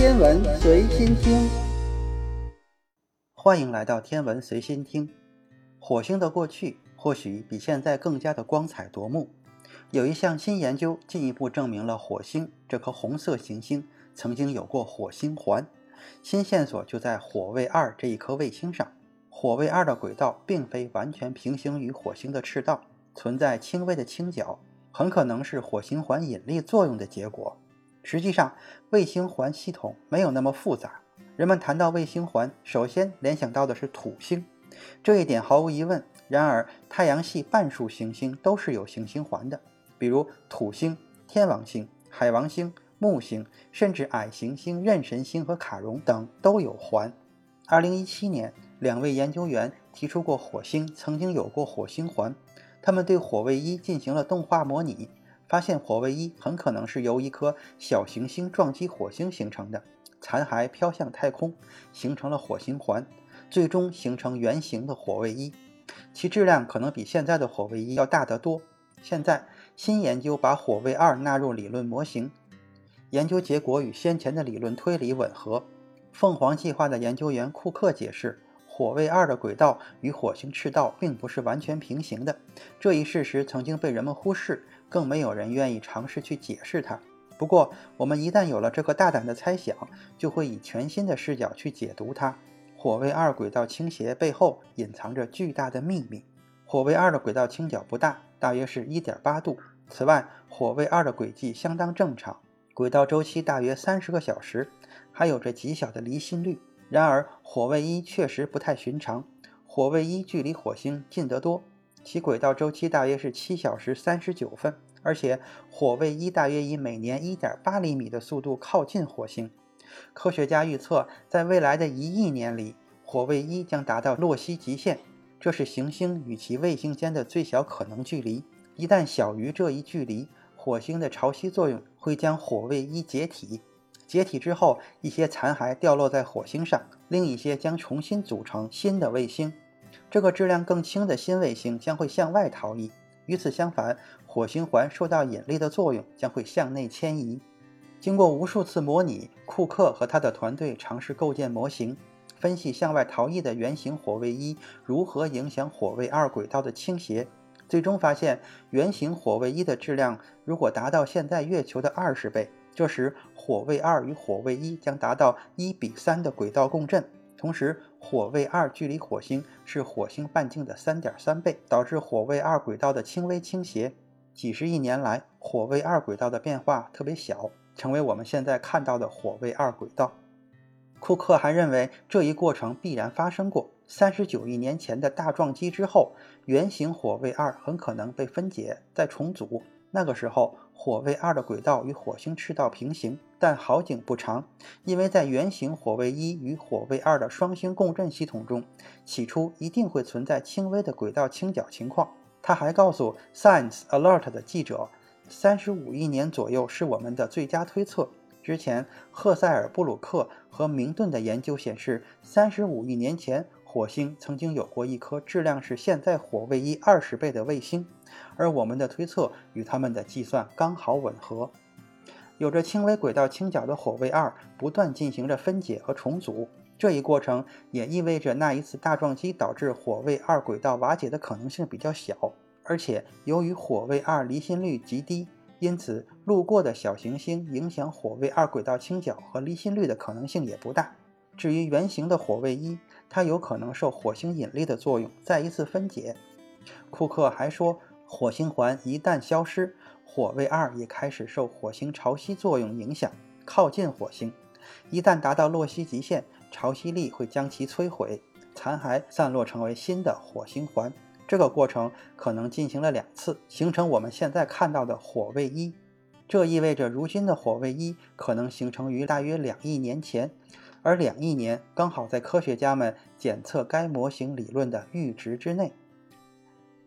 天文随心听，欢迎来到天文随心听。火星的过去或许比现在更加的光彩夺目。有一项新研究进一步证明了火星这颗红色行星曾经有过火星环。新线索就在火卫二这一颗卫星上。火卫二的轨道并非完全平行于火星的赤道，存在轻微的倾角，很可能是火星环引力作用的结果。实际上，卫星环系统没有那么复杂。人们谈到卫星环，首先联想到的是土星，这一点毫无疑问。然而，太阳系半数行星都是有行星环的。比如土星、天王星、海王星、木星，甚至矮行星妊神星和卡戎等都有环。二零一七年，两位研究员提出过火星曾经有过火星环，他们对火卫一进行了动画模拟，发现火卫一很可能是由一颗小行星撞击火星形成的，残骸飘向太空，形成了火星环，最终形成圆形的火卫一，其质量可能比现在的火卫一要大得多。现在。新研究把火卫二纳入理论模型，研究结果与先前的理论推理吻合。凤凰计划的研究员库克解释，火卫二的轨道与火星赤道并不是完全平行的，这一事实曾经被人们忽视，更没有人愿意尝试去解释它。不过，我们一旦有了这个大胆的猜想，就会以全新的视角去解读它。火卫二轨道倾斜背后隐藏着巨大的秘密。火卫二的轨道倾角不大，大约是一点八度。此外，火卫二的轨迹相当正常，轨道周期大约三十个小时，还有着极小的离心率。然而，火卫一确实不太寻常。火卫一距离火星近得多，其轨道周期大约是七小时三十九分，而且火卫一大约以每年一点八厘米的速度靠近火星。科学家预测，在未来的一亿年里，火卫一将达到洛希极限。这是行星与其卫星间的最小可能距离。一旦小于这一距离，火星的潮汐作用会将火卫一解体。解体之后，一些残骸掉落在火星上，另一些将重新组成新的卫星。这个质量更轻的新卫星将会向外逃逸。与此相反，火星环受到引力的作用，将会向内迁移。经过无数次模拟，库克和他的团队尝试构建模型。分析向外逃逸的圆形火卫一如何影响火卫二轨道的倾斜，最终发现圆形火卫一的质量如果达到现在月球的二十倍，这时火卫二与火卫一将达到一比三的轨道共振。同时，火卫二距离火星是火星半径的三点三倍，导致火卫二轨道的轻微倾斜。几十亿年来，火卫二轨道的变化特别小，成为我们现在看到的火卫二轨道。库克还认为，这一过程必然发生过。三十九亿年前的大撞击之后，圆形火卫二很可能被分解再重组。那个时候，火卫二的轨道与火星赤道平行。但好景不长，因为在圆形火卫一与火卫二的双星共振系统中，起初一定会存在轻微的轨道倾角情况。他还告诉 Science Alert 的记者，三十五亿年左右是我们的最佳推测。之前，赫塞尔·布鲁克和明顿的研究显示，三十五亿年前，火星曾经有过一颗质量是现在火卫一二十倍的卫星，而我们的推测与他们的计算刚好吻合。有着轻微轨道倾角的火卫二不断进行着分解和重组，这一过程也意味着那一次大撞击导致火卫二轨道瓦解的可能性比较小，而且由于火卫二离心率极低。因此，路过的小行星影响火卫二轨道倾角和离心率的可能性也不大。至于圆形的火卫一，它有可能受火星引力的作用再一次分解。库克还说，火星环一旦消失，火卫二也开始受火星潮汐作用影响，靠近火星。一旦达到洛希极限，潮汐力会将其摧毁，残骸散落成为新的火星环。这个过程可能进行了两次，形成我们现在看到的火卫一。这意味着如今的火卫一可能形成于大约两亿年前，而两亿年刚好在科学家们检测该模型理论的阈值之内。